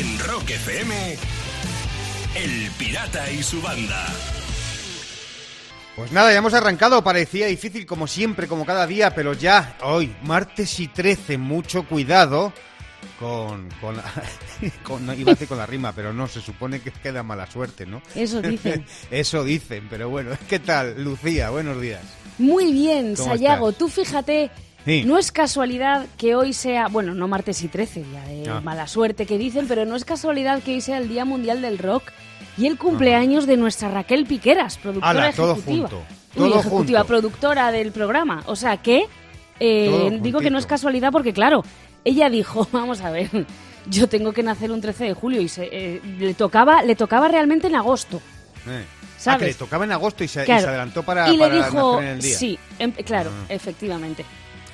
En Rock FM, El Pirata y su banda. Pues nada, ya hemos arrancado. Parecía difícil como siempre, como cada día, pero ya hoy, martes y 13, mucho cuidado con, con, la- con- no, iba a decir con la rima, pero no, se supone que queda mala suerte, ¿no? Eso dicen. Eso dicen, pero bueno, ¿qué tal, Lucía? Buenos días. Muy bien, ¿Cómo Sayago. estás? Tú fíjate, Sí. no es casualidad que hoy sea, bueno, no martes y 13, ya de Ah. mala suerte que dicen, pero no es casualidad que hoy sea el Día Mundial del Rock y el cumpleaños de nuestra Raquel Piqueras, productora Ala, todo ejecutiva. junto, Uy, ejecutiva, junto. productora del programa. O sea que eh, digo que no es casualidad porque, claro, ella dijo, vamos a ver, yo tengo que nacer un 13 de julio y se, eh, le, tocaba, le tocaba realmente en agosto. Eh. ¿Sabes? Ah, que le tocaba en agosto y se, y Claro. se adelantó para, y le dijo, nacer en el día. sí, em- claro, Ah. efectivamente.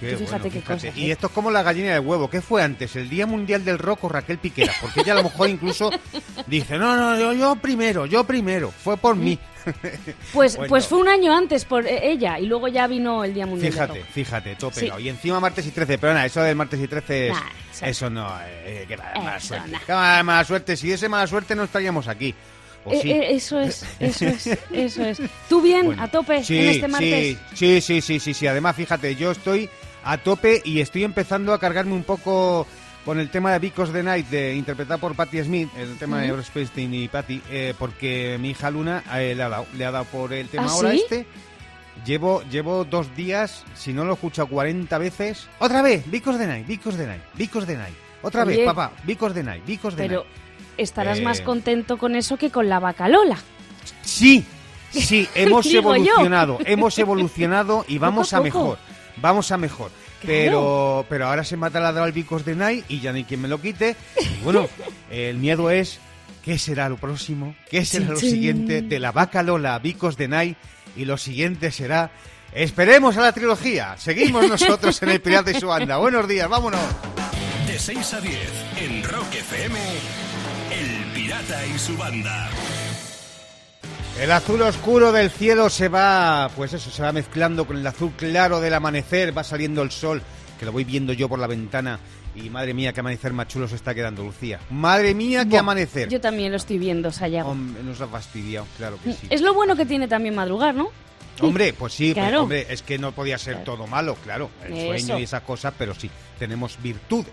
Qué Tú fíjate bueno, qué fíjate. cosas, Y ¿eh? esto es como la gallina del huevo. ¿Qué fue antes? ¿El Día Mundial del Rock o Raquel Piquera? Porque ella a lo mejor incluso dice, no, no, yo, yo primero, yo primero. Fue por mí. Pues, Bueno. pues fue un año antes por eh, ella y luego ya vino el Día Mundial del Fíjate, Rock. fíjate, todo Sí. pegado. Y encima martes y 13, pero nada, eso del martes y 13 es... Nah, eso- eso no, eh, que va, mala Eso, suerte. nah. Que mala suerte. Si ese mala suerte no estaríamos aquí. ¿O Eh, sí? eh, eso es, eso es, eso es. ¿Tú bien, Bueno, a tope, sí, en este martes? Sí, sí, sí, sí, sí, sí. Además, fíjate, yo estoy a tope y estoy empezando a cargarme un poco con el tema de Vicos the Night, de, interpretado por Patti Smith, el tema de Eurospace Team y Patti, eh, porque mi hija Luna eh, le, ha dado, le ha dado por el tema ¿Ah, ahora sí? este. Llevo, llevo dos días, si no lo he escuchado 40 veces. ¡Otra vez! Vicos the Night, Vicos the Night, Vicos the Night. Otra Oye. vez, papá, Vicos the Night, Vicos the Pero Night. estarás Eh, más contento con eso que con la bacalola. Sí, sí, hemos evolucionado, hemos evolucionado y vamos Poco a a poco. mejor, vamos a mejor. Pero, pero ahora se me ha taladrado el Vicos de Night y ya ni quien me lo quite. Y bueno, el miedo es, ¿qué será lo próximo? ¿Qué será lo siguiente de la vaca Lola a Vicos de Night? Y lo siguiente será, esperemos a la trilogía. Seguimos nosotros en el Pirata y su banda. Buenos días, vámonos. De 6 a 10, en Rock FM, El Pirata y su banda. El azul oscuro del cielo se va, pues eso, se va mezclando con el azul claro del amanecer, va saliendo el sol, que lo voy viendo yo por la ventana. Y madre mía, qué amanecer más chulo se está quedando, Lucía. Madre mía, qué Buah, amanecer. Yo también lo estoy viendo, Sayago. Hombre, nos ha fastidiado, claro que sí. Es lo bueno que tiene también madrugar, ¿no? Hombre, pues sí, pues, Claro. hombre, es que no podía ser todo malo, claro. El Eso. sueño y esas cosas, pero sí, tenemos virtudes.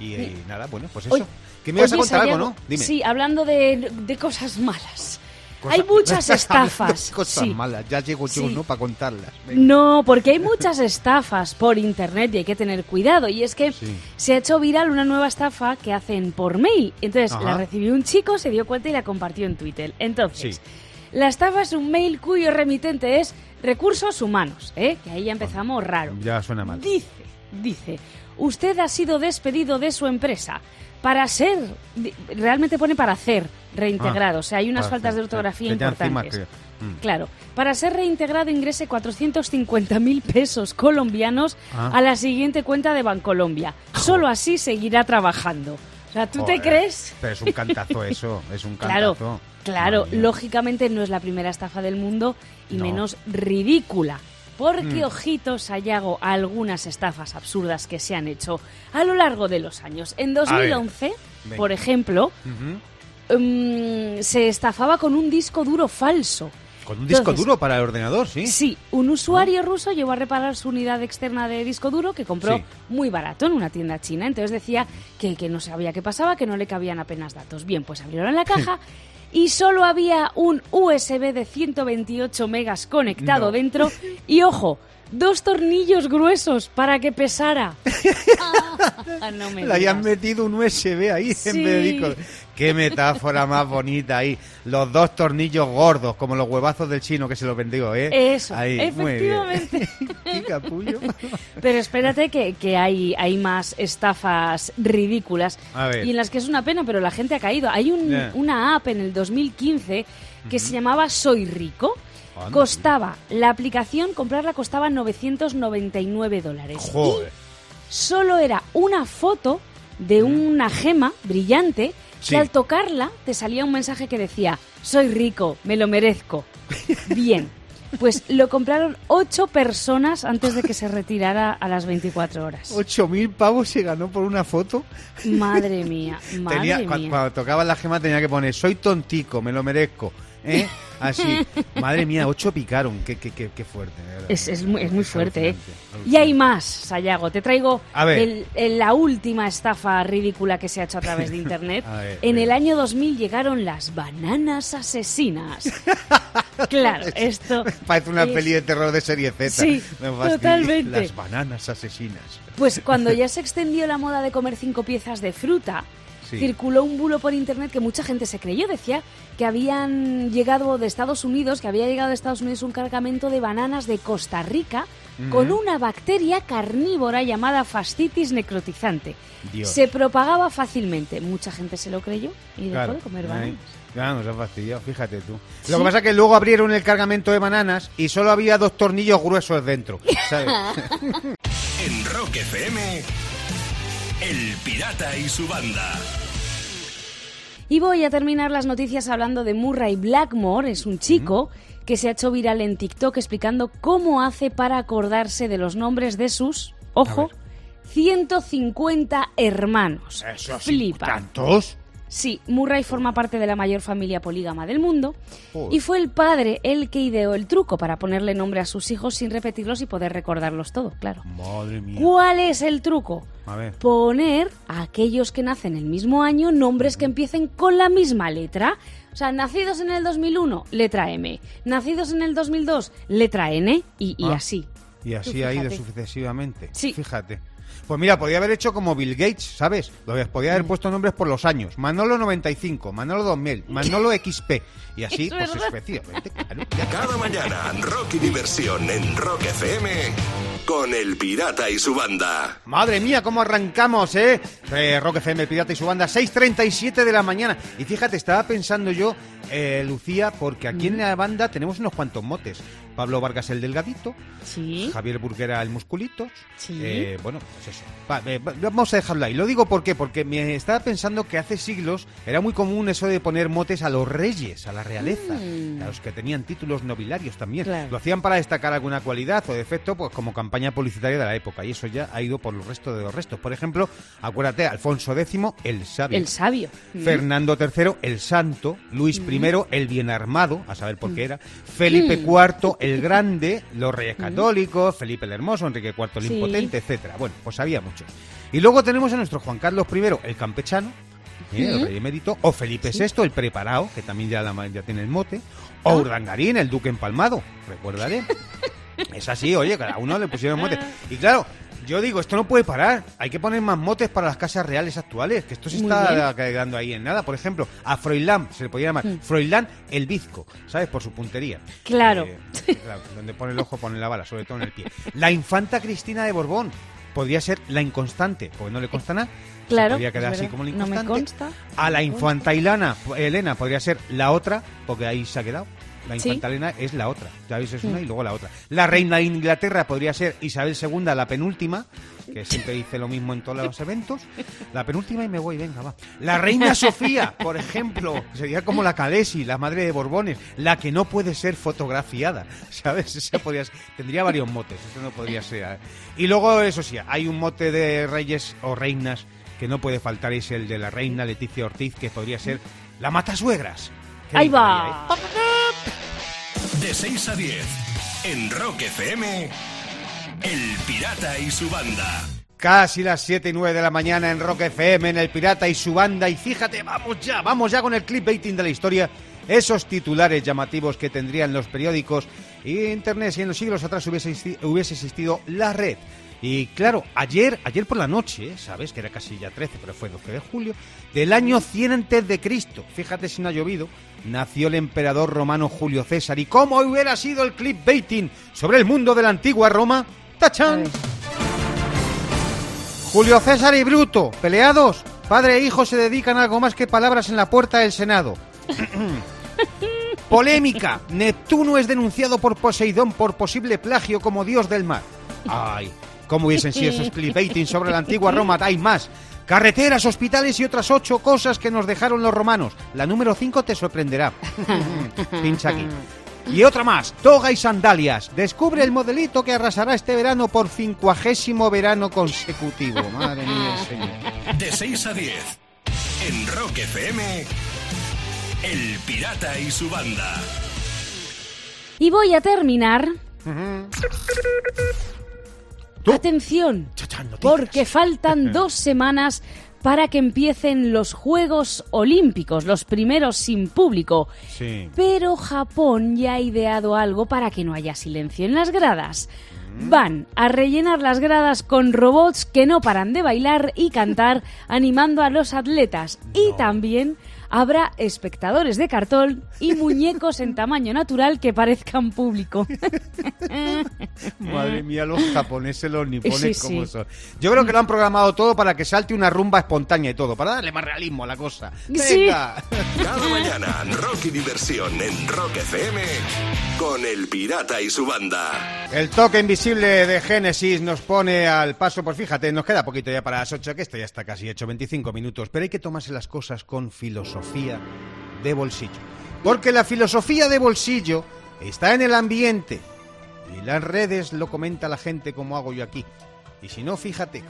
Y, y nada, bueno, pues Oye, eso. que me ibas a oye, contar algo, Sayago, ¿no? Dime. Sí, hablando de, de cosas malas. Cosa- Hay muchas estafas. Cosas sí. malas, ya llego yo, Sí. ¿no? Para contarlas. Venga. No, porque hay muchas estafas por internet y hay que tener cuidado. Y es que Sí. se ha hecho viral una nueva estafa que hacen por mail. Entonces Ajá. la recibió un chico, se dio cuenta y la compartió en Twitter. Entonces, la estafa es un mail cuyo remitente es recursos humanos, ¿eh? que ahí ya empezamos raro. Ya suena mal. Dice, dice, usted ha sido despedido de su empresa para ser, realmente pone para hacer reintegrado, Ah, o sea, hay unas faltas de ortografía importantes. mm. Claro, para ser reintegrado ingrese 450 mil pesos colombianos Ah. a la siguiente cuenta de Bancolombia. Solo así seguirá trabajando. O sea, ¿tú te crees? Pero es un cantazo eso, es un Claro, cantazo. claro, mía. lógicamente no es la primera estafa del mundo y No. menos ridícula. Porque, Mm. ojitos, hallago algunas estafas absurdas que se han hecho a lo largo de los años. En 2011, venga. por ejemplo, mm, se estafaba con un disco duro falso. Con un disco Entonces, duro para el ordenador, ¿sí? Sí, un usuario ruso llevó a reparar su unidad externa de disco duro que compró Sí. muy barato en una tienda china. Entonces decía que, que no sabía qué pasaba, que no le cabían apenas datos. Bien, pues abrieron la caja y solo había un USB de 128 megas conectado No. dentro y, ojo, dos tornillos gruesos para que pesara. Ah, no me Le hayan metido un USB ahí en vez de. Qué metáfora más bonita ahí. Los dos tornillos gordos, como los huevazos del chino que se los vendió, ¿eh? Eso, Ahí, muy bien. efectivamente. Qué capullo. Pero espérate que, que hay, hay más estafas ridículas y en las que es una pena, pero la gente ha caído. Hay un- una app en el 2015 que se llamaba Soy Rico. Anda, Costaba, la aplicación, comprarla costaba 999 dólares. Joder. Y solo era una foto de una gema brillante Sí. que al tocarla te salía un mensaje que decía, soy rico, me lo merezco. Bien. Pues lo compraron ocho personas antes de que se retirara a las 24 horas. ¿Ocho mil pavos se ganó por una foto? Madre mía, madre Tenía- mía. cuando, cuando tocaba la gema tenía que poner, soy tontico, me lo merezco. ¿Eh? Así. Madre mía, ocho picaron. Qué, qué, qué, qué fuerte. Es, es muy, es muy fuerte, ¿eh? Y hay más, Sayago. Te traigo A ver. el- el- la última estafa ridícula que se ha hecho a través de Internet. Ver, en el año 2000 llegaron las bananas asesinas. claro, esto... Parece una es- peli de terror de serie Z. Sí, totalmente. Las bananas asesinas. Pues cuando ya se extendió la moda de comer cinco piezas de fruta, Sí. circuló un bulo por internet que mucha gente se creyó. Decía que habían llegado de Estados Unidos, que había llegado de Estados Unidos un cargamento de bananas de Costa Rica con una bacteria carnívora llamada fascitis necrotizante. Dios. Se propagaba fácilmente. Mucha gente se lo creyó y dejó Claro. de comer bananas. Ya nos ha fastidiado, fíjate tú. Sí. Lo que pasa es que luego abrieron el cargamento de bananas y solo había dos tornillos gruesos dentro. ¿sabes? En Rock FM, El Pirata y su banda. Y voy a terminar las noticias hablando de Murray Blackmore, es un chico que se ha hecho viral en TikTok explicando cómo hace para acordarse de los nombres de sus, ojo, 150 hermanos. Eso sí, Flipa. ¿Tantos? Sí, Murray forma parte de la mayor familia polígama del mundo Joder. y fue el padre el que ideó el truco para ponerle nombre a sus hijos sin repetirlos y poder recordarlos todo, claro. Madre mía. ¿Cuál es el truco? A ver. Poner a aquellos que nacen el mismo año nombres que empiecen con la misma letra. O sea, nacidos en el 2001, letra M. Nacidos en el 2002, letra N y, y Ah. así. Y así ido fíjate. sucesivamente. Sí. Fíjate. Pues mira, podía haber hecho como Bill Gates, ¿sabes? Podía Mm. haber puesto nombres por los años. Manolo 95, Manolo 2000, Manolo XP. Y así, Es pues verdad. efectivamente, claro. Cada mañana, Rock y diversión en Rock FM con El Pirata y su banda. Madre mía, cómo arrancamos, ¿eh? Eh, Rock FM, el Pirata y su banda, 6.37 de la mañana. Y fíjate, estaba pensando yo, eh, Lucía, porque aquí en la banda tenemos unos cuantos motes. Pablo Vargas el Delgadito, Sí. Javier Burguera el Musculitos. Sí. Eh, bueno, pues eso. Va, eh, va- vamos a dejarlo ahí. Lo digo ¿por qué? porque me estaba pensando que hace siglos era muy común eso de poner motes a los reyes, a la realeza, Mm. a los que tenían títulos nobiliarios también. Claro. Lo hacían para destacar alguna cualidad o defecto, pues como campaña publicitaria de la época. Y eso ya ha ido por los restos de los restos. Por ejemplo, acuérdate, Alfonso X, el sabio. El sabio. Fernando III, el santo, Luis I, el bien armado, a saber por qué era, Felipe IV, el grande, los reyes católicos, Felipe el hermoso, Enrique IV el Sí. impotente, etcétera. Bueno, pues había muchos. Y luego tenemos a nuestro Juan Carlos I, el campechano, ¿eh? el rey emérito, o Felipe VI, el preparado, que también ya, la- ya tiene el mote, Ah. o Urdangarín, el duque empalmado, recuérdale. es así, oye, cada uno le pusieron mote. Y claro, yo digo, esto no puede parar. Hay que poner más motes para las casas reales actuales, que esto se Muy está quedando ahí en nada. Por ejemplo, a Froilán se le podía llamar Froilán el bizco, ¿sabes? Por su puntería. Claro. Eh, claro, donde pone el ojo, pone la bala, sobre todo en el pie. La infanta Cristina de Borbón podría ser la inconstante, porque no le consta nada. Claro, podría quedar así como la No me inconstante. consta. A la infanta Ilana, Elena podría ser la otra, porque ahí se ha quedado. La Sí. infanta Elena es la otra. Ya veis, es una y luego la otra. La reina de Inglaterra podría ser Isabel II, la penúltima, que siempre dice lo mismo en todos los eventos. La penúltima y me voy, venga, va. La reina Sofía, por ejemplo, sería como la Calesi, la madre de Borbones, la que no puede ser fotografiada, ¿sabes? Esa podría ser- tendría varios motes, eso no podría ser. ¿eh? Y luego, eso sí, hay un mote de reyes o reinas que no puede faltar, es el de la reina Leticia Ortiz, que podría ser la matasuegras. ¿Qué Ahí va. De 6 a 10, en Rock FM, El Pirata y su banda. Casi las 7 y 9 de la mañana en Rock FM, en El Pirata y su banda. Y fíjate, vamos ya, vamos ya con el clipbaiting de la historia. Esos titulares llamativos que tendrían los periódicos y internet si en los siglos atrás hubiese, existi- hubiese existido la red. Y claro, ayer, ayer por la noche, ¿sabes? Que era casi ya 13, pero fue 12 de julio, del año 100 antes de Cristo. Fíjate si no ha llovido. Nació el emperador romano Julio César. ¿Y cómo hubiera sido el clipbaiting sobre el mundo de la antigua Roma? ¡Tachán! Julio César y Bruto, peleados. Padre e hijo se dedican a algo más que palabras en la puerta del Senado. Polémica. Neptuno es denunciado por Poseidón por posible plagio como dios del mar. Ay, cómo hubiesen sido esos clickbaiting sobre la antigua Roma. Hay más. Carreteras, hospitales y otras ocho cosas que nos dejaron los romanos. La número 5 te sorprenderá. Pincha aquí. Y otra más, toga y sandalias. Descubre el modelito que arrasará este verano por cincuagésimo verano consecutivo. Madre mía, señor. De 6 a 10, en Rock FM, El Pirata y su banda. Y voy a terminar. Atención, porque faltan dos semanas para que empiecen los Juegos Olímpicos, los primeros sin público. Sí. Pero Japón ya ha ideado algo para que no haya silencio en las gradas. Van a rellenar las gradas con robots que no paran de bailar y cantar animando a los atletas. Y también habrá espectadores de cartón y muñecos en tamaño natural que parezcan público. Madre mía, los japoneses, los nipones, Sí, sí. cómo son. Yo creo que lo han programado todo para que salte una rumba espontánea y todo, para darle más realismo a la cosa. Sí. Venga. Cada mañana, rock y diversión en Rock FM, con El Pirata y su banda. El toque invisible de Génesis nos pone al paso, pues fíjate, nos queda poquito ya para las 8, que esto ya está casi hecho, 25 minutos, pero hay que tomarse las cosas con filosofía de bolsillo. Porque la filosofía de bolsillo está en el ambiente y las redes lo comenta la gente como hago yo aquí. Y si no, fíjate,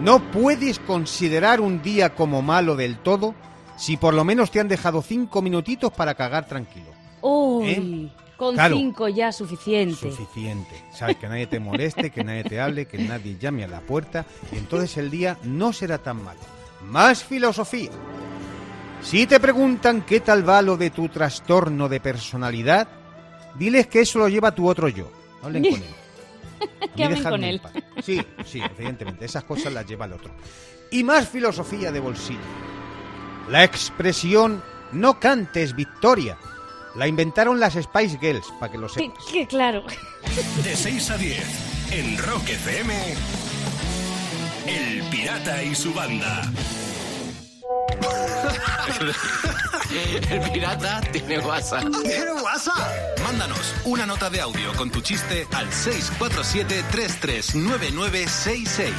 no puedes considerar un día como malo del todo si por lo menos te han dejado cinco minutitos para cagar tranquilo. Uy, ¿Eh? con Claro. cinco ya suficiente. Suficiente. Sabes que nadie te moleste, que nadie te hable, que nadie llame a la puerta y entonces el día no será tan malo. Más filosofía. Si te preguntan qué tal va lo de tu trastorno de personalidad, diles que eso lo lleva tu otro yo. Hablen con él. Que Y hablen con él. Sí, sí, evidentemente. Esas cosas las lleva el otro. Y más filosofía de bolsillo. La expresión no cantes victoria. La inventaron las Spice Girls, para que lo Que, sepas. que claro. De 6 a 10, en Rock FM, El Pirata y su banda. El pirata tiene WhatsApp. ¿Tiene WhatsApp? Mándanos una nota de audio con tu chiste al 647-339966.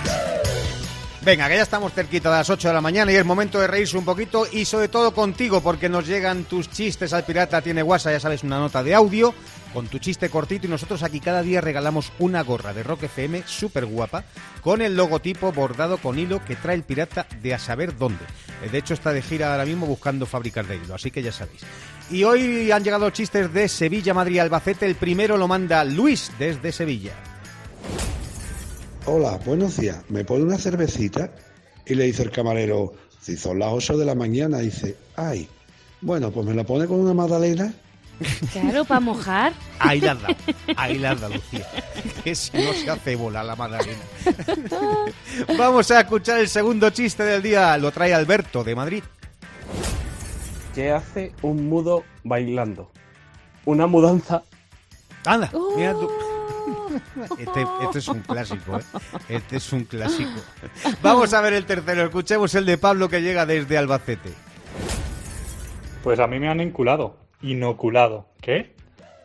Venga, que ya estamos cerquita de las 8 de la mañana y es momento de reírse un poquito y sobre todo contigo porque nos llegan tus chistes al pirata tiene WhatsApp, ya sabes, una nota de audio con tu chiste cortito y nosotros aquí cada día regalamos una gorra de Rock FM súper guapa con el logotipo bordado con hilo que trae el pirata de a saber dónde. Eh, De hecho está de gira ahora mismo buscando fábricas de hilo, así que ya sabéis. Y hoy han llegado chistes de Sevilla, Madrid Albacete. El primero lo manda Luis desde Sevilla. Hola, buenos días. ¿Me pone una cervecita? Y le dice el camarero, si son las 8 de la mañana, dice, ay, bueno, pues me la pone con una magdalena. Claro, para mojar. Ahí la has dado, ahí la has dado, Lucía. Que si no se hace bola la Madalena. Vamos a escuchar el segundo chiste del día. Lo trae Alberto de Madrid. ¿Qué hace un mudo bailando? Una mudanza. Anda, mira tú. Oh. Este, este es un clásico, ¿eh? Este es un clásico. Vamos a ver el tercero. Escuchemos el de Pablo que llega desde Albacete. Pues a mí me han inculado. Inoculado. ¿Qué?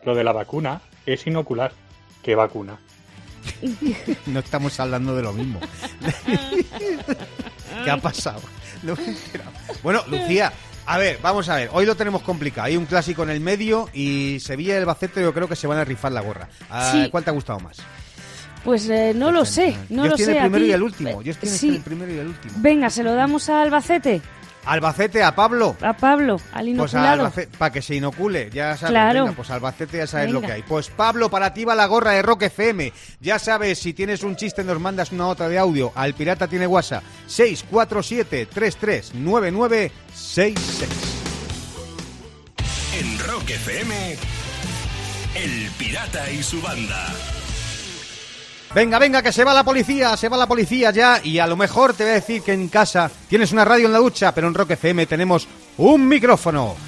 Lo de la vacuna es inocular. ¿Qué vacuna? No estamos hablando de lo mismo. ¿Qué ha pasado? No me he enterado. Bueno, Lucía, a ver, vamos a ver. Hoy lo tenemos complicado. Hay un clásico en el medio y Sevilla y Albacete yo creo que se van a rifar la gorra. Ah, Sí. ¿Cuál te ha gustado más? Pues eh, no lo sé, no yo lo sé. en el primero y el último. Yo estoy Sí. el primero y el último. Venga, se lo damos a Albacete, Albacete a Pablo. a Pablo, al Pues a inoculado. Albacete, para que se inocule, ya sabes. Claro. venga, pues Albacete ya sabes lo que hay. Pues Pablo, para ti va la gorra de Rock FM. Ya sabes, si tienes un chiste nos mandas una nota de audio. Al Pirata tiene WhatsApp 647-339966. En Rock FM, El Pirata y su banda. Venga, venga, que se va la policía, se va la policía ya. Y a lo mejor te voy a decir que en casa tienes una radio en la ducha, pero en Rock FM tenemos un micrófono.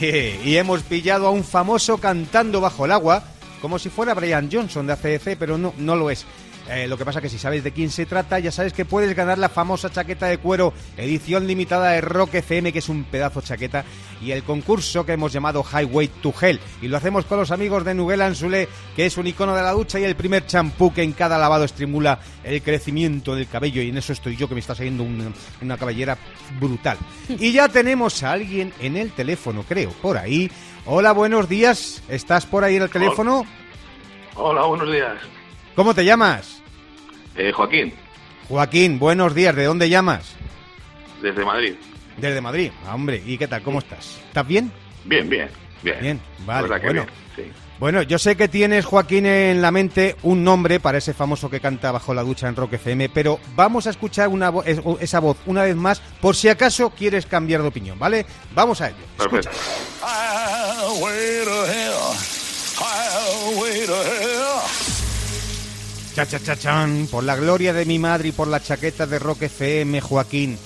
Y hemos pillado a un famoso cantando bajo el agua, como si fuera Brian Johnson de ACDC, pero no, no lo es. Eh, lo que pasa que si sabes de quién se trata, ya sabes que puedes ganar la famosa chaqueta de cuero edición limitada de Rock FM, que es un pedazo chaqueta, y el concurso que hemos llamado Highway to Hell. Y lo hacemos con los amigos de Nuguel Anzulé, que es un icono de la ducha y el primer champú que en cada lavado estimula el crecimiento del cabello. Y en eso estoy yo, que me está saliendo un- una cabellera brutal. Y ya tenemos a alguien en el teléfono, creo, por ahí. Hola, buenos días. ¿Estás por ahí en el teléfono? Hola, buenos días. ¿Cómo te llamas? Eh, Joaquín, Joaquín, buenos días. ¿De dónde llamas? desde Madrid. Desde Madrid. Ah, hombre, ¿y qué tal? ¿Cómo estás? ¿Estás bien? Bien, bien, bien. Bien, vale, bueno. bien, sí. Bueno, yo sé que tienes, Joaquín, en la mente un nombre para ese famoso que canta bajo la ducha en Rock FM, pero vamos a escuchar una vo- es- esa voz una vez más por si acaso quieres cambiar de opinión, ¿vale? Vamos a ello. Perfecto. Cha, cha, cha, chan. Por la gloria de mi madre y por la chaqueta de Rock FM, Joaquín.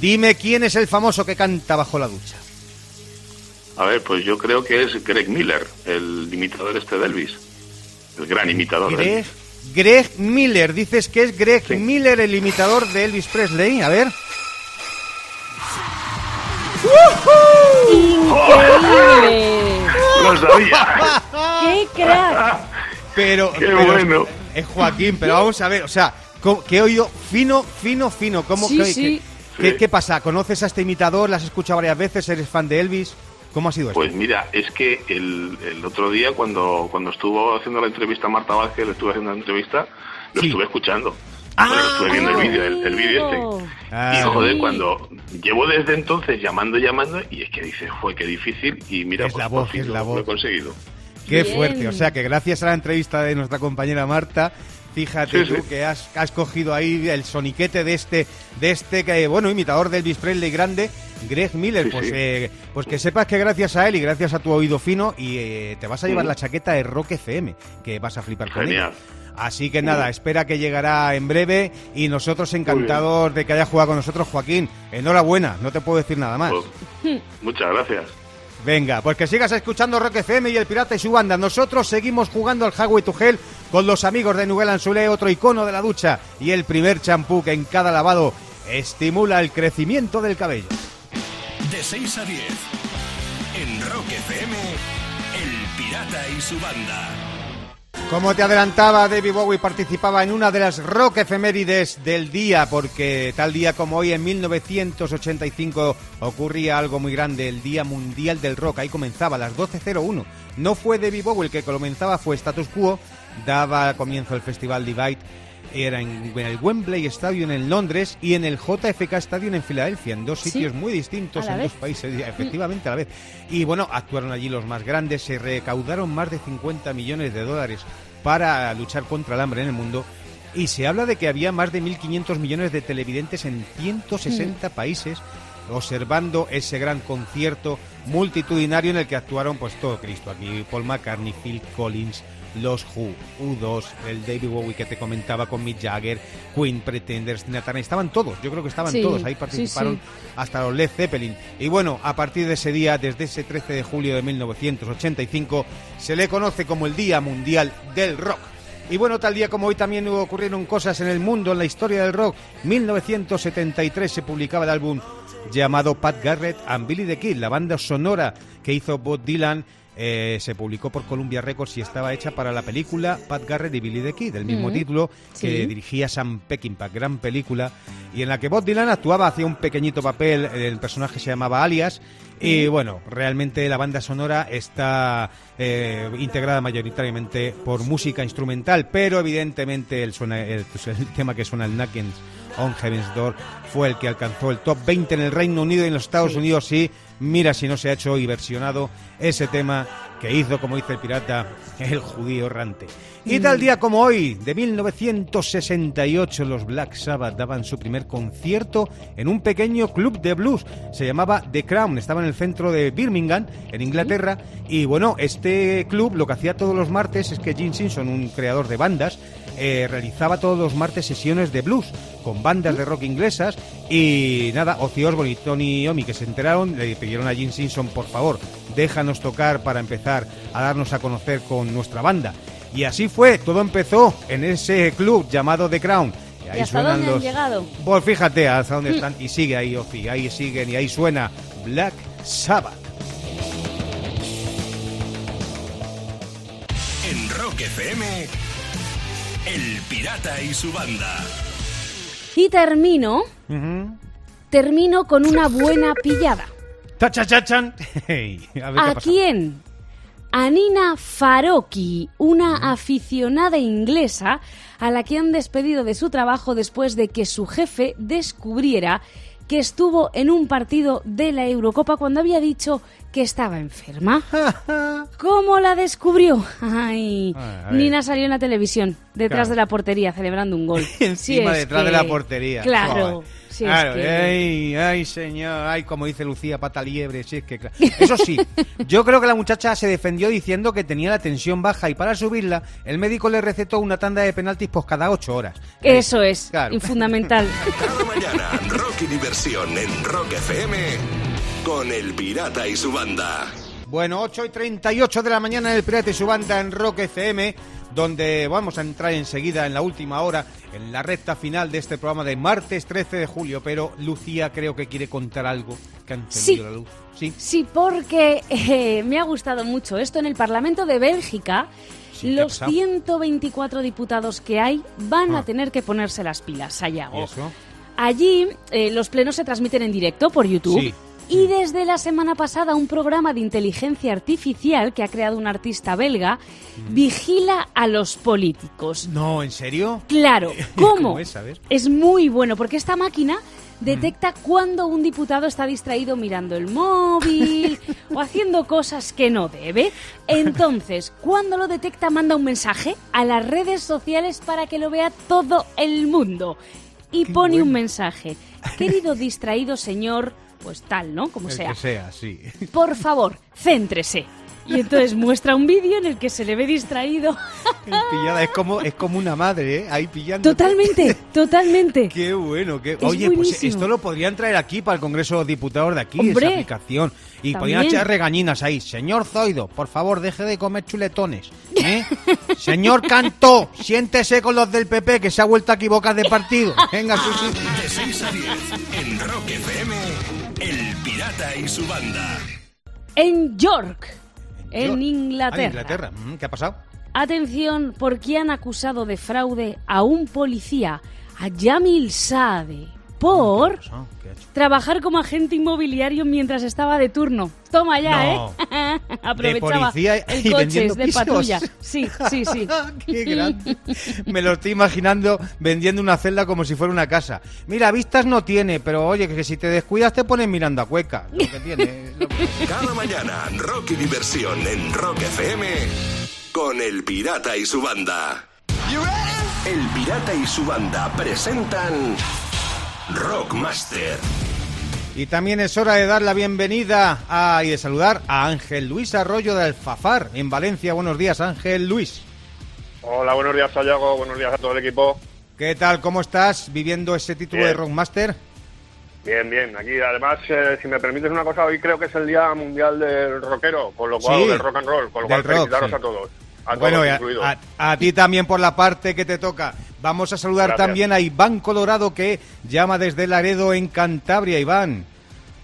Dime quién es el famoso que canta bajo la ducha. A ver, pues yo creo que es Greg Miller, el imitador este de Elvis. El gran imitador de Greg, Elvis. Greg Miller. Dices que es Greg Sí. Miller, el imitador de Elvis Presley. A ver. ¡Increíble! ¡Lo sabía! ¡Qué crack! Pero, ¡Qué pero bueno! Es Joaquín, pero vamos a ver, o sea, co- que he oído fino, fino, fino. ¿Cómo, Sí, que- sí. que- qué, pasa? ¿Conoces a este imitador? ¿La has escuchado varias veces? ¿Eres fan de Elvis? ¿Cómo ha sido esto? Pues mira, es que el, el otro día cuando, cuando estuvo haciendo la entrevista a Marta Vázquez, le estuve haciendo la entrevista, lo Sí. estuve escuchando. Ah. Bueno, estuve viendo el vídeo, el, el vídeo este. Ah. y joder, Sí. cuando llevo desde entonces llamando, llamando, y es que dice, fue que difícil, y mira, Es pues, la por voz, fin es lo- la lo voz. he conseguido. Qué Bien. fuerte. O sea, que gracias a la entrevista de nuestra compañera Marta, fíjate Sí, tú sí. que has, has cogido ahí el soniquete de este, de este que, bueno, imitador de Elvis Presley grande, Greg Miller. Sí, pues, sí. eh, pues que sepas que gracias a él y gracias a tu oído fino, y eh, te vas a llevar Mm. la chaqueta de Rock FM, que vas a flipar con Genial. ella. Así que nada, espera que llegará en breve y nosotros encantados de que haya jugado con nosotros, Joaquín. Enhorabuena, no te puedo decir nada más. Pues, muchas gracias. Venga, pues que sigas escuchando Rock FM y El Pirata y su banda. Nosotros seguimos jugando al Highway to con los amigos de Nubel Anzulé, otro icono de la ducha y el primer champú que en cada lavado estimula el crecimiento del cabello. De 6 a 10. En Rock FM, El Pirata y su banda. Como te adelantaba, David Bowie participaba en una de las rock efemérides del día, porque tal día como hoy, en 1985, ocurría algo muy grande, el Día Mundial del Rock. Ahí comenzaba las 12.01. No fue David Bowie el que comenzaba, fue Status Quo. Daba comienzo el Festival Divide. Era en, en el Wembley Stadium en Londres y en el JFK Stadium en Filadelfia, en dos Sí, sitios muy distintos, en vez. dos países, efectivamente a la vez. Y bueno, actuaron allí los más grandes, se recaudaron más de 50 millones de dólares para luchar contra el hambre en el mundo. Y se habla de que había más de 1.500 millones de televidentes en 160 países observando ese gran concierto multitudinario en el que actuaron pues todo Cristo. Aquí Paul McCartney, Phil Collins, los Who, U2, el David Bowie que te comentaba con Mick Jagger, Queen, Pretenders, Turner, estaban todos, yo creo que estaban Sí, todos, ahí sí, participaron sí. hasta los Led Zeppelin. Y bueno, a partir de ese día, desde ese 13 de julio de 1985, se le conoce como el Día Mundial del Rock. Y bueno, tal día como hoy también ocurrieron cosas en el mundo, en la historia del rock. 1973 se publicaba el álbum llamado Pat Garrett and Billy the Kid, la banda sonora que hizo Bob Dylan. Eh, se publicó por Columbia Records y estaba hecha para la película Pat Garrett y Billy the Kid, el mismo Mm, título que sí. dirigía Sam Peckinpah, gran película, y en la que Bob Dylan actuaba, hacía un pequeñito papel, el personaje se llamaba Alias, y bueno, realmente la banda sonora está eh, integrada mayoritariamente por música instrumental, pero evidentemente el, suena, el, pues, el tema que suena el Knockin' on Heaven's Door fue el que alcanzó el top 20 en el Reino Unido y en los Estados Unidos sí. Mira si no se ha hecho y versionado ese tema que hizo, como dice el pirata, el judío errante. Y tal día como hoy, de 1968, los Black Sabbath daban su primer concierto en un pequeño club de blues. Se llamaba The Crown, estaba en el centro de Birmingham, en Inglaterra. Y bueno, este club lo que hacía todos los martes es que Gene Simpson, un creador de bandas, eh, realizaba todos los martes sesiones de blues con bandas de rock inglesas y nada, Ozzy Osbourne y Tony Iommi que se enteraron le pidieron a Gene Simpson por favor déjanos tocar para empezar a darnos a conocer con nuestra banda Y así fue, todo empezó en ese club llamado The Crown. ¿Y ahí hasta suenan dónde han los- llegado? Pues fíjate hasta dónde están. Y sigue ahí, Ofi, ahí siguen y ahí suena Black Sabbath. En Rock FM, El Pirata y su banda. Y termino, termino con una buena pillada. ¡Tachachachan! Hey, a ver ¿A quién? A Nina Farocki, una aficionada inglesa a la que han despedido de su trabajo después de que su jefe descubriera que estuvo en un partido de la Eurocopa cuando había dicho que estaba enferma. ¿Cómo la descubrió? Ay, Ah. Nina salió en la televisión, detrás Claro. de la portería, celebrando un gol. Encima es detrás de la portería. Claro. Joder. Si es Claro, que- ay, ay, señor, ay, como dice Lucía, pata liebre, si es que... Eso sí, yo creo que la muchacha se defendió diciendo que tenía la tensión baja y para subirla, el médico le recetó una tanda de penaltis pues cada ocho horas. Eso es, Claro. fundamental. Cada mañana, rock y diversión en Rock FM con El Pirata y su banda. Bueno, 8 y 38 de la mañana en el Pirata y su banda en Rock FM, donde vamos a entrar enseguida en la última hora, en la recta final de este programa de martes 13 de julio, pero Lucía creo que quiere contar algo que ha encendido Sí. la luz. Sí. Sí, porque eh, me ha gustado mucho esto. En el Parlamento de Bélgica, Sí, ¿qué ha los pasado? 124 diputados que hay van Ah. a tener que ponerse las pilas, ¿Y Sayago. Allí eh, los plenos se transmiten en directo por YouTube. Sí. Y desde la semana pasada un programa de inteligencia artificial que ha creado un artista belga vigila a los políticos. No, ¿en serio? Claro, ¿cómo? ¿Cómo es? A ver. Es muy bueno porque esta máquina detecta cuando un diputado está distraído mirando el móvil o haciendo cosas que no debe. Entonces, cuando lo detecta, manda un mensaje a las redes sociales para que lo vea todo el mundo. Y Qué pone un mensaje. Querido distraído señor, pues tal, ¿no? Como El sea. que sea, sí. Por favor, céntrese. Y entonces muestra un vídeo en el que se le ve distraído. Pillada es como, es como una madre, ¿eh? Ahí pillando. Totalmente, totalmente. Qué bueno, qué... Es Oye, pues esto lo podrían traer aquí para el Congreso de los Diputados de aquí, Hombre, esa aplicación. Y también. podrían echar regañinas ahí. Señor Zoido, por favor, deje de comer chuletones. ¿eh? Señor Cantó, siéntese con los del PP, que se ha vuelto a equivocar de partido. Venga, sí, sí. De 6 a 10 en Rock FM, Y su banda. En York, en York. Inglaterra. Ah, en Inglaterra. Mm, ¿Qué ha pasado? Atención, porque han acusado de fraude a un policía, a Jamil Saade, por ¿Qué ha pasado? ¿Qué ha hecho? trabajar como agente inmobiliario mientras estaba de turno. Toma ya, No. ¿eh? Aprovechaba policía y el vendiendo coches de pisos. patrulla. Sí, sí, sí. Qué grande. Me lo estoy imaginando vendiendo una celda como si fuera una casa. Mira, vistas no tiene, pero oye, que si te descuidas te pones mirando a cueca. Lo que tiene. lo que- Cada mañana, rock y diversión en Rock FM con El Pirata y su banda. El Pirata y su banda presentan Rockmaster. Y también es hora de dar la bienvenida a, y de saludar a Ángel Luis Arroyo de Alfafar, en Valencia. Buenos días, Ángel Luis. Hola, buenos días, Sayago. Buenos días a todo el equipo. ¿Qué tal? ¿Cómo estás viviendo ese título Bien. de Rockmaster? Bien, bien. Aquí, además, eh, si me permites una cosa, hoy creo que es el Día Mundial del Rockero, con lo cual, Sí, del rock and roll, con lo cual rock, felicitaros sí. a todos. A bueno, a, incluidos. a- a ti también por la parte que te toca. Vamos a saludar Gracias. también a Iván Colorado que llama desde Laredo en Cantabria. Iván,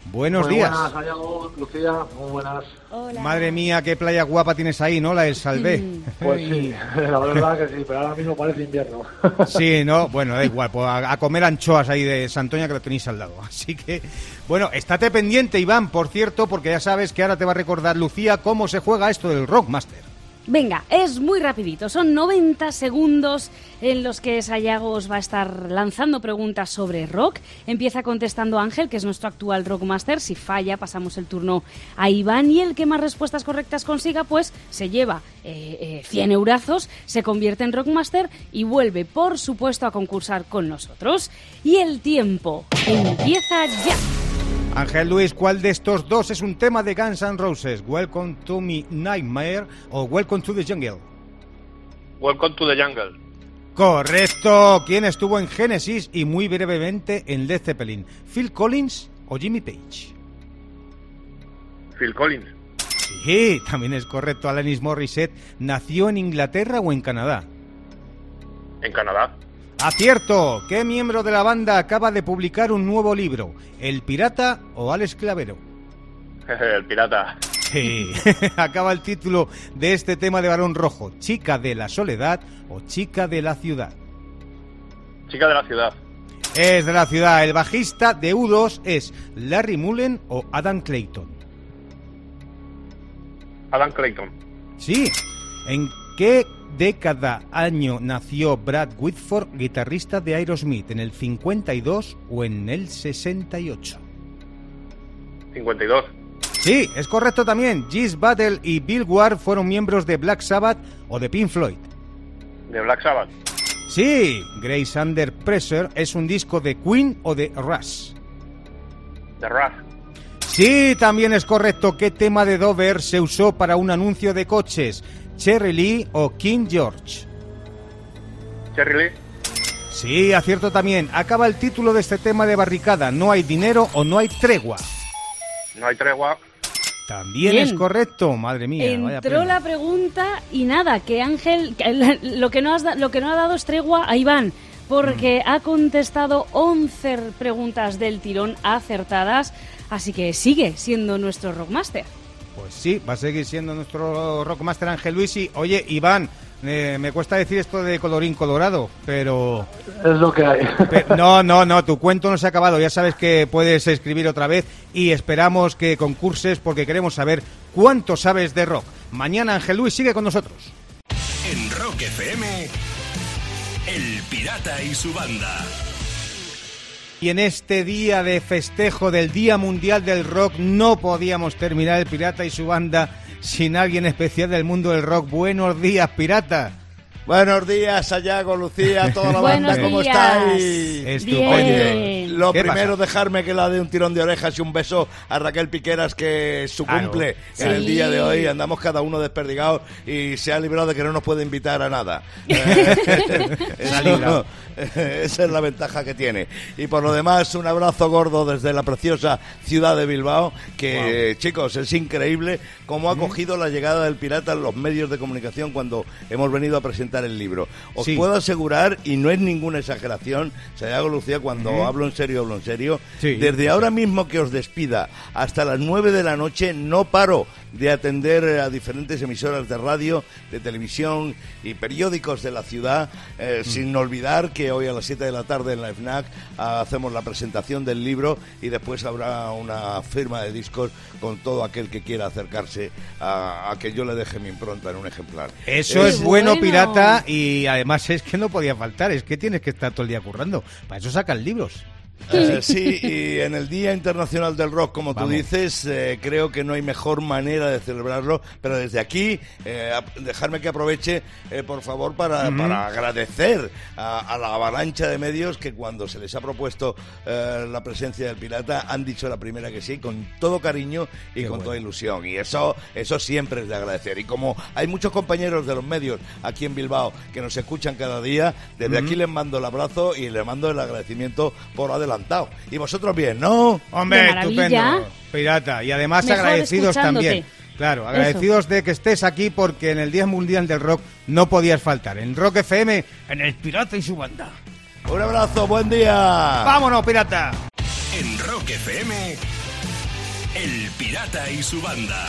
buenos Muy días. buenas, Lucía, muy buenas. Hola. Madre mía, qué playa guapa tienes ahí, ¿no? La del Salvé. Pues sí, la verdad que sí, pero ahora mismo parece invierno. Sí, no, bueno, da igual, pues a, a comer anchoas ahí de Santoña que lo tenéis al lado. Así que, bueno, estate pendiente, Iván, por cierto, porque ya sabes que ahora te va a recordar Lucía cómo se juega esto del Rockmaster. Venga, es muy rapidito. Son 90 segundos en los que Sayago os va a estar lanzando preguntas sobre rock. Empieza contestando Ángel, que es nuestro actual Rockmaster. Si falla, pasamos el turno a Iván y el que más respuestas correctas consiga, pues se lleva eh, eh, 100 eurazos, se convierte en Rockmaster y vuelve, por supuesto, a concursar con nosotros. Y el tiempo empieza ya. Ángel Luis, ¿cuál de estos dos es un tema de Guns N' Roses? ¿Welcome to Me Nightmare o Welcome to the Jungle? Welcome to the Jungle. Correcto. ¿Quién estuvo en Genesis y muy brevemente en Led Zeppelin? ¿Phil Collins o Jimmy Page? Phil Collins. Sí, también es correcto. Alanis Morissette nació en Inglaterra o en Canadá. En Canadá. Acierto. ¿Qué miembro de la banda acaba de publicar un nuevo libro? ¿El Pirata o Alex Clavero? El pirata. Sí. acaba el título de este tema de Barón Rojo. ¿Chica de la soledad o chica de la ciudad? Chica de la ciudad. Es de la ciudad. El bajista de U2 es Larry Mullen o Adam Clayton. Adam Clayton. Sí. ¿En qué década, año nació Brad Whitford, guitarrista de Aerosmith? ¿En el 52 o en el 68? 52. Sí, es correcto también. Gis Battle y Bill Ward fueron miembros de Black Sabbath o de Pink Floyd. De Black Sabbath. Sí, Grace Under Pressure es un disco de Queen o de Rush. De Rush. Sí, también es correcto. ¿Qué tema de Dover se usó para un anuncio de coches? ¿Cherry Lee o King George? Cherry Lee. Sí, acierto también. Acaba el título de este tema de barricada. No hay dinero o no hay tregua. No hay tregua. También Bien. es correcto, madre mía. Entró la pregunta y nada, que Ángel, que la- lo que, no has da- lo que no ha dado es tregua a Iván, porque Mm. ha contestado 11 preguntas del tirón acertadas, así que sigue siendo nuestro Rockmaster. Pues sí, va a seguir siendo nuestro Rockmaster Ángel Luis. Y, oye, Iván, eh, me cuesta decir esto de colorín colorado, pero... Es lo que hay. No, no, no, tu cuento no se ha acabado. Ya sabes que puedes escribir otra vez y esperamos que concurses porque queremos saber cuánto sabes de rock. Mañana Ángel Luis sigue con nosotros. En Rock FM, El Pirata y su banda. Y en este día de festejo del Día Mundial del Rock no podíamos terminar el Pirata y su banda sin alguien especial del mundo del rock. Buenos días, Pirata. Buenos días, Sayago, Lucía, toda la Buenos banda, ¿cómo días. estáis? Estupendo. Oye, lo ¿Qué primero, pasa? dejarme que la dé un tirón de orejas y un beso a Raquel Piqueras, que su Claro. cumple en Sí. el día de hoy. Andamos cada uno desperdigados y se ha librado de que no nos puede invitar a nada. Eh, eso- esa es la ventaja que tiene. Y por lo demás, un abrazo gordo desde la preciosa ciudad de Bilbao, que chicos, es increíble cómo ha cogido la llegada del pirata en los medios de comunicación cuando hemos venido a presentar el libro. Os Sí. puedo asegurar, y no es ninguna exageración, Sayago Lucía, cuando hablo en serio, hablo en serio, Sí. desde ahora mismo que os despida hasta las 9 de la noche, no paro de atender a diferentes emisoras de radio, de televisión y periódicos de la ciudad, eh, sin olvidar que hoy a las 7 de la tarde en la FNAC ah, hacemos la presentación del libro y después habrá una firma de discos con todo aquel que quiera acercarse a, a que yo le deje mi impronta en un ejemplar. Eso es bueno. Pirata, y además es que no podía faltar, es que tienes que estar todo el día currando. Para eso sacan libros. Eh, sí, y en el Día Internacional del Rock, como Vamos. tú dices, eh, creo que no hay mejor manera de celebrarlo, pero desde aquí, eh, dejarme que aproveche, eh, por favor, para, para agradecer a, a la avalancha de medios que cuando se les ha propuesto eh, la presencia del pirata han dicho la primera que sí, con todo cariño y Qué con bueno. toda ilusión. Y eso, eso siempre es de agradecer. Y como hay muchos compañeros de los medios aquí en Bilbao que nos escuchan cada día, desde aquí les mando el abrazo y les mando el agradecimiento por adelantado. Y vosotros bien, ¿no? Hombre, estupendo, Pirata. Y además Mejor agradecidos también. Claro, agradecidos de que estés aquí porque en el Día Mundial del Rock no podías faltar. En Rock FM, en el Pirata y su banda. Un abrazo, buen día. ¡Vámonos, Pirata! En Rock FM, El Pirata y su banda.